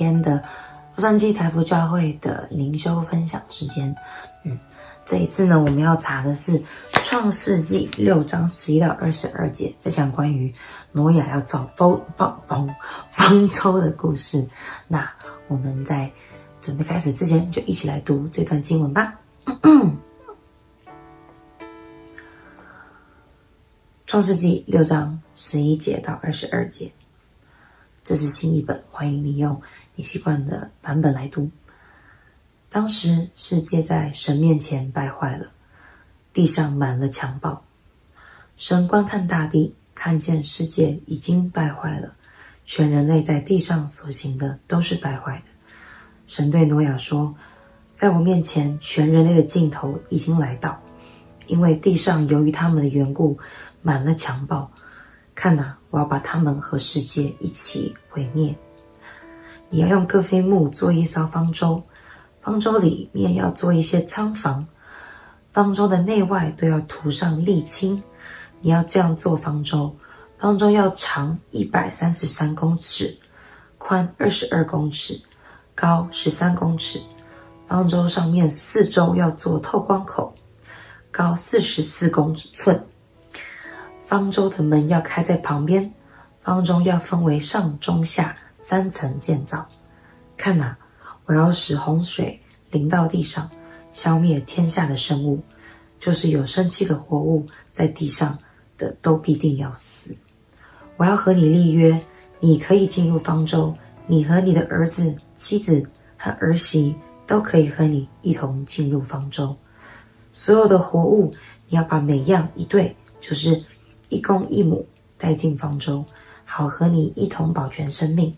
天的洛杉矶台福教会的灵修分享时间。嗯，这一次呢，我们要查的是创世纪六章十一到二十二节，在讲关于挪亚要造方方方方舟的故事。那我们在准备开始之前，就一起来读这段经文吧。创世纪六章十一节到二十二节，这是新译本，欢迎你用习惯的版本来读。当时世界在神面前败坏了，地上满了强暴。神观看大地，看见世界已经败坏了，全人类在地上所行的都是败坏的。神对挪亚说：“在我面前，全人类的尽头已经来到，因为地上由于他们的缘故。”满了强暴，看哪，我要把他们和世界一起毁灭。你要用各斐木做一艘方舟，方舟里面要做一些仓房，方舟的内外都要涂上沥青。你要这样做方舟，方舟要长一百三十三公尺，宽二十二公尺，高十三公尺。方舟上面四周要做透光口，高四十四公寸。方舟的门要开在旁边，方舟要分为上中下三层建造。看哪，我要使洪水临到地上，消灭天下的生物，就是有生气的活物在地上的都必定要死。我要和你立约，你可以进入方舟，你和你的儿子、妻子和儿媳都可以和你一同进入方舟。所有的活物，你要把每样一对，就是。一公一母带进方舟，好和你一同保全生命。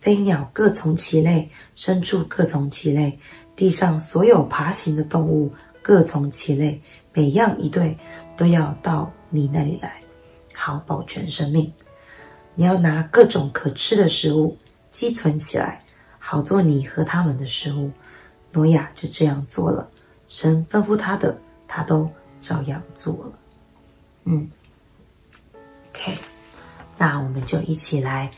飞鸟各从其类，牲畜各从其类，地上所有爬行的动物各从其类，每样一对，都要到你那里来，好保全生命。你要拿各种可吃的食物积存起来，好做你和他们的食物。挪亚就这样做了，神吩咐他的，他都照样做了。嗯。们就一起来，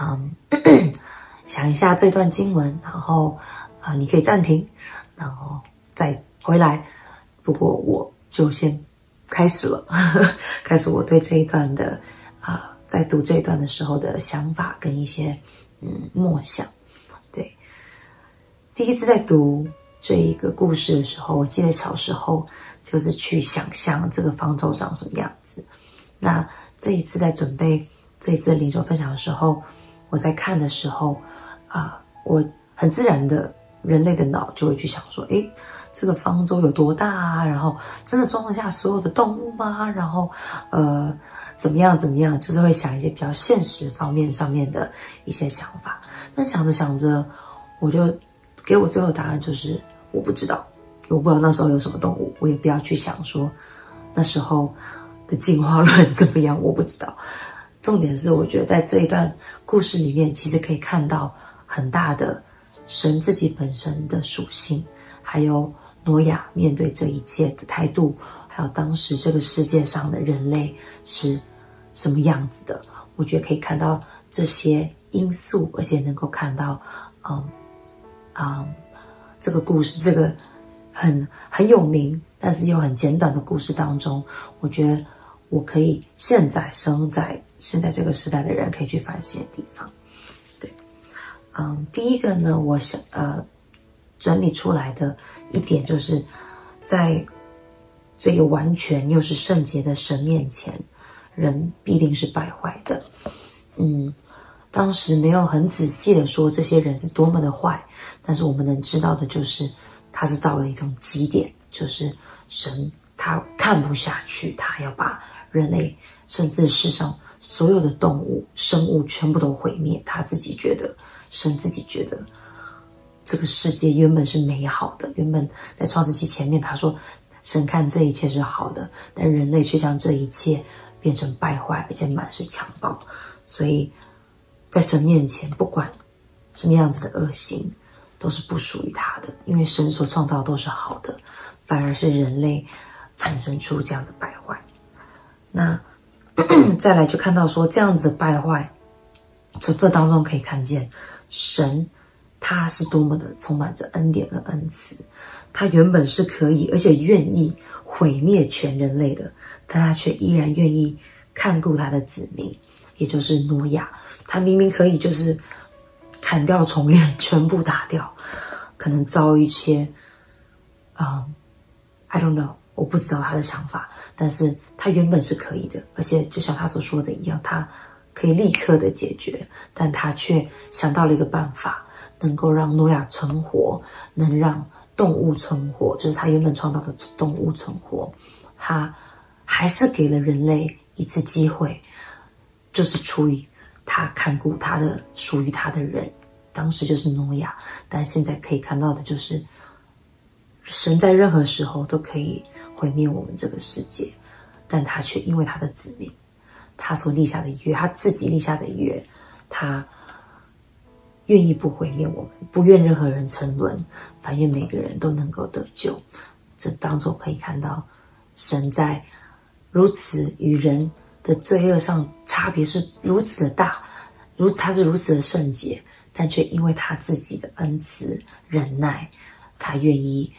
嗯，想一下这段经文，然后啊、呃，你可以暂停，然后再回来。不过我就先开始了，呵 呵开始我对这一段的啊、在读这一段的时候的想法跟一些嗯默想。对，第一次在读这一个故事的时候，我记得小时候就是去想象这个方舟长什么样子，那。这一次在准备这一次的灵修分享的时候，我在看的时候，啊、我很自然的，人类的脑就会去想说，诶，这个方舟有多大啊？然后真的装得下所有的动物吗？然后，呃，怎么样怎么样？就是会想一些比较现实方面上面的一些想法。那想着想着，我就给我最后答案就是我不知道，我不知道那时候有什么动物，我也不要去想说那时候。的进化论怎么样？我不知道。重点是，我觉得在这一段故事里面，其实可以看到很大的神自己本身的属性，还有挪亚面对这一切的态度，还有当时这个世界上的人类是什么样子的。我觉得可以看到这些因素，而且能够看到，嗯，嗯，这个故事，这个很很有名，但是又很简短的故事当中，我觉得。我可以现在生在现在这个时代的人可以去反省的地方，对，嗯，第一个呢，我想呃整理出来的一点就是，在这个完全又是圣洁的神面前，人必定是败坏的。嗯，当时没有很仔细的说这些人是多么的坏，但是我们能知道的就是，他是到了一种极点，就是神他看不下去，他要把。人类甚至世上所有的动物、生物全部都毁灭。他自己觉得，神自己觉得，这个世界原本是美好的。原本在创世纪前面，他说，神看这一切是好的，但人类却将这一切变成败坏，而且满是强暴。所以在神面前，不管什么样子的恶行，都是不属于他的，因为神所创造都是好的，反而是人类产生出这样的败坏。那 再来就看到说，这样子败坏，从这当中可以看见神他是多么的充满着恩典和恩慈。他原本是可以，而且愿意毁灭全人类的，但他却依然愿意看顾他的子民，也就是挪亚。他明明可以就是砍掉重练，全部打掉，可能遭一些，嗯、，I don't know，我不知道他的想法，但是他原本是可以的，而且就像他所说的一样，他可以立刻的解决，但他却想到了一个办法，能够让诺亚存活，能让。动物存活，就是他原本创造的动物存活，他还是给了人类一次机会，就是出于他看顾他的属于他的人，当时就是诺亚。但现在可以看到的就是，神在任何时候都可以毁灭我们这个世界，但他却因为他的子民，他所立下的约，他自己立下的约，他。愿意不毁灭我们，不愿任何人沉沦，反愿每个人都能够得救。这当中可以看到，神在如此与人的罪恶上差别是如此的大，如他是如此的圣洁，但却因为他自己的恩慈忍耐，他愿意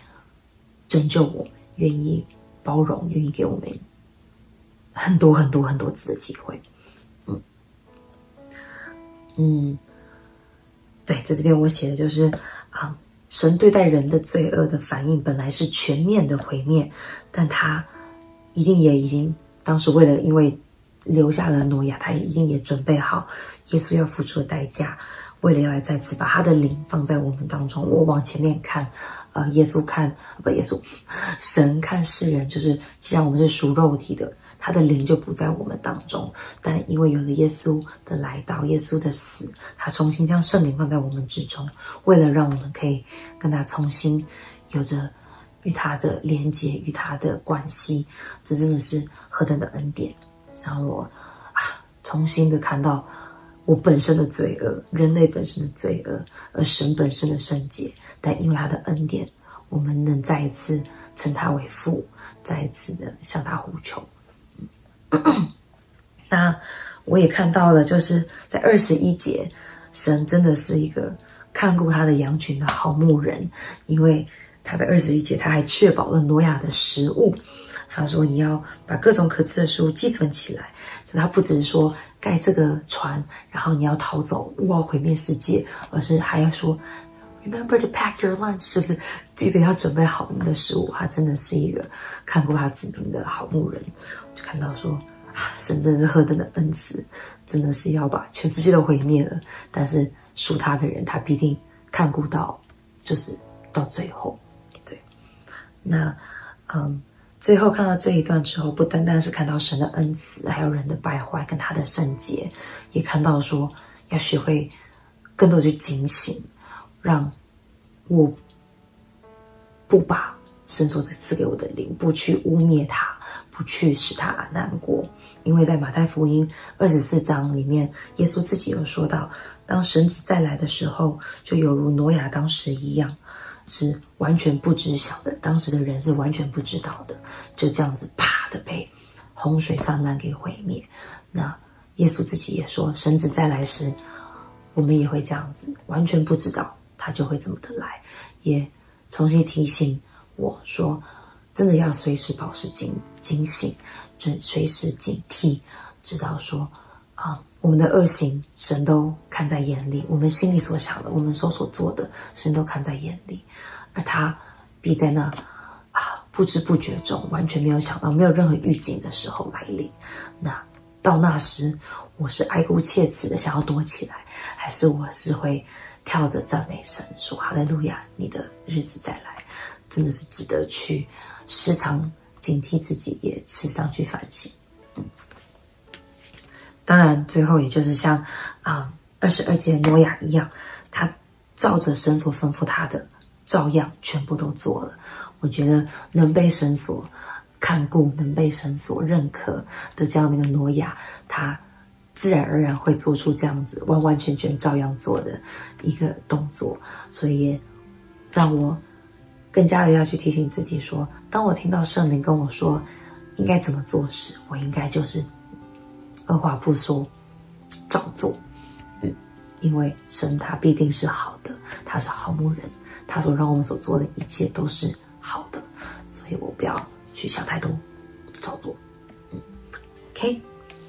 拯救我们，愿意包容，愿意给我们很多很多很多次的机会。嗯嗯。对，在这边我写的就是啊，神对待人的罪恶的反应本来是全面的毁灭，但他一定也已经当时为了因为留下了诺亚，他一定也准备好耶稣要付出的代价，为了要来再次把他的灵放在我们当中。我往前面看，呃，耶稣看不耶稣，神看世人，就是既然我们是属肉体的。他的灵就不在我们当中，但因为有了耶稣的来到，耶稣的死，他重新将圣灵放在我们之中，为了让我们可以跟他重新有着与他的连接，与他的关系，这真的是何等的恩典！让我啊，重新的看到我本身的罪恶，人类本身的罪恶，而神本身的圣洁，但因为他的恩典，我们能再一次称他为父，再一次的向他呼求。那我也看到了，就是在二十一节，神真的是一个看顾他的羊群的好牧人，因为他在二十一节他还确保了挪亚的食物。他说：“你要把各种可吃的食物寄存起来。”他不只是说盖这个船，然后你要逃走，我要毁灭世界，而是还要说。Remember to pack your lunch，就是记得要准备好你的食物。他真的是一个看过他子民的好牧人。就看到说，啊，神真是何等的恩慈，真的是要把全世界都毁灭了，但是属他的人，他必定看顾到，就是到最后。对，那嗯，最后看到这一段之后，不单单是看到神的恩慈，还有人的败坏跟他的圣洁，也看到说要学会更多去警醒。让我不把神所赐给我的灵，不去污蔑他，不去使他难过。因为在马太福音二十四章里面，耶稣自己有说到，当神子再来的时候，就犹如挪亚当时一样，是完全不知晓的。当时的人是完全不知道的，就这样子啪的被洪水泛滥给毁灭。那耶稣自己也说，神子再来时，我们也会这样子，完全不知道。他就会这么的来，也重新提醒我说，真的要随时保持警警醒，准随时警惕，知道说啊，我们的恶行神都看在眼里，我们心里所想的，我们所所做的，神都看在眼里，而他必在那啊不知不觉中，完全没有想到，没有任何预警的时候来临。那到那时，我是哀姑切齿的想要躲起来，还是我是会？跳着赞美神，说：“哈利路亚！你的日子再来，真的是值得去时常警惕自己，也时常去反省。”嗯，当然，最后也就是像啊二十二节挪亚一样，他照着神所吩咐他的，照样全部都做了。我觉得能被神所看顾，能被神所认可的这样的一个挪亚，他。自然而然会做出这样子完完全全照样做的一个动作，所以让我更加的要去提醒自己说：当我听到圣灵跟我说应该怎么做时，我应该就是二话不说照做。嗯，因为神他必定是好的，他是好牧人，他所让我们所做的一切都是好的，所以我不要去想太多，照做。嗯，OK，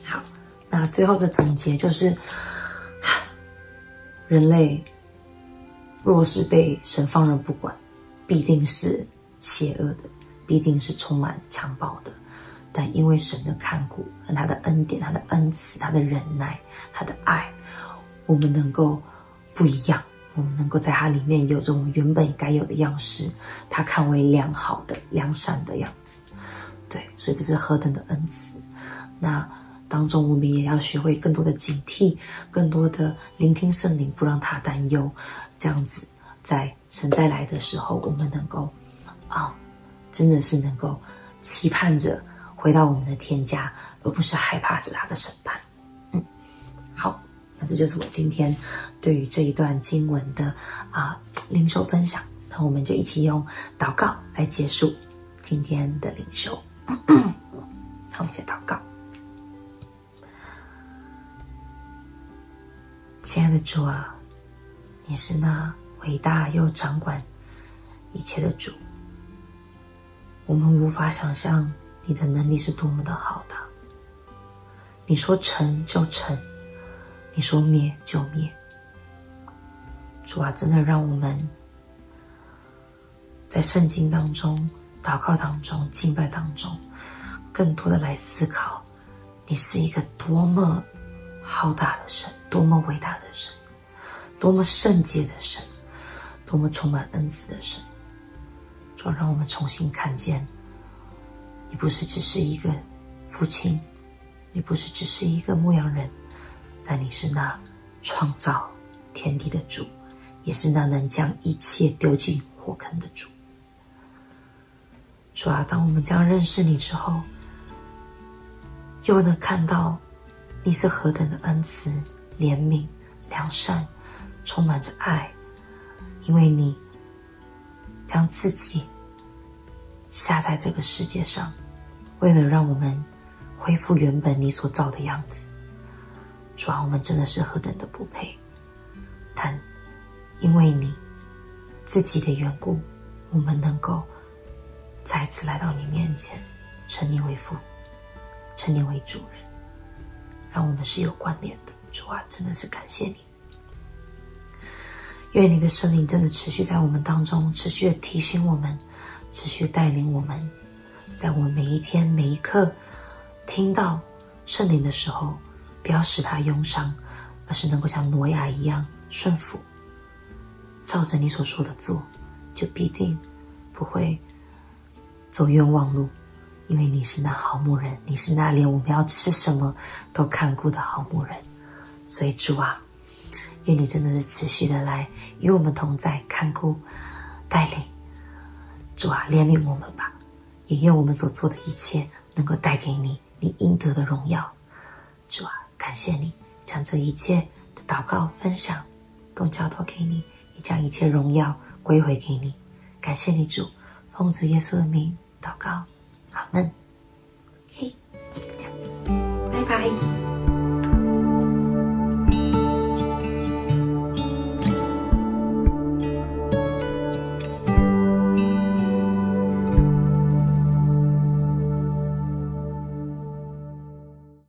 好，那最后的总结就是，人类若是被神放任不管，必定是邪恶的，必定是充满强暴的。但因为神的看顾和他的恩典、他的恩慈、他的忍耐、他的爱，我们能够不一样。我们能够在他里面有着我们原本该有的样式，他看为良好的、良善的样子。对，所以这是何等的恩慈。那当中，我们也要学会更多的警惕，更多的聆听圣灵，不让他担忧。这样子，在神再来的时候，我们能够啊，真的是能够期盼着。回到我们的天家，而不是害怕着他的审判。嗯，好，那这就是我今天对于这一段经文的啊灵修分享。那我们就一起用祷告来结束今天的灵修。好，我们先祷告。亲爱的主啊，你是那伟大又掌管一切的主，我们无法想象。你的能力是多么的好的！你说成就成，你说灭就灭。主啊，真的让我们在圣经当中、祷告当中、敬拜当中，更多的来思考，你是一个多么浩大的神，多么伟大的神，多么圣洁的神，多么充满恩慈的神。主啊，让我们重新看见。你不是只是一个父亲，你不是只是一个牧羊人，但你是那创造天地的主，也是那能将一切丢进火坑的主。主啊，当我们这样认识你之后，又能看到你是何等的恩慈、怜悯、良善，充满着爱，因为你将自己。下在这个世界上，为了让我们恢复原本你所造的样子，主啊，我们真的是何等的不配！但因为你自己的缘故，我们能够再次来到你面前，称你为父，称你为主人，让我们是有关联的。主啊，真的是感谢你！愿你的圣灵真的持续在我们当中，持续的提醒我们。持续带领我们，在我们每一天每一刻听到圣灵的时候，不要使他忧伤，而是能够像挪亚一样顺服，照着你所说的做，就必定不会走冤枉路，因为你是那好牧人，你是那连我们要吃什么都看顾的好牧人。所以主啊，愿你真的是持续的来与我们同在，看顾带领。主啊，怜悯我们吧，也愿我们所做的一切能够带给你你应得的荣耀。主啊，感谢你将这一切的祷告分享都交托给你，也将一切荣耀归回给你。感谢你，主，奉主耶稣的名祷告，阿门。嘿，拜拜。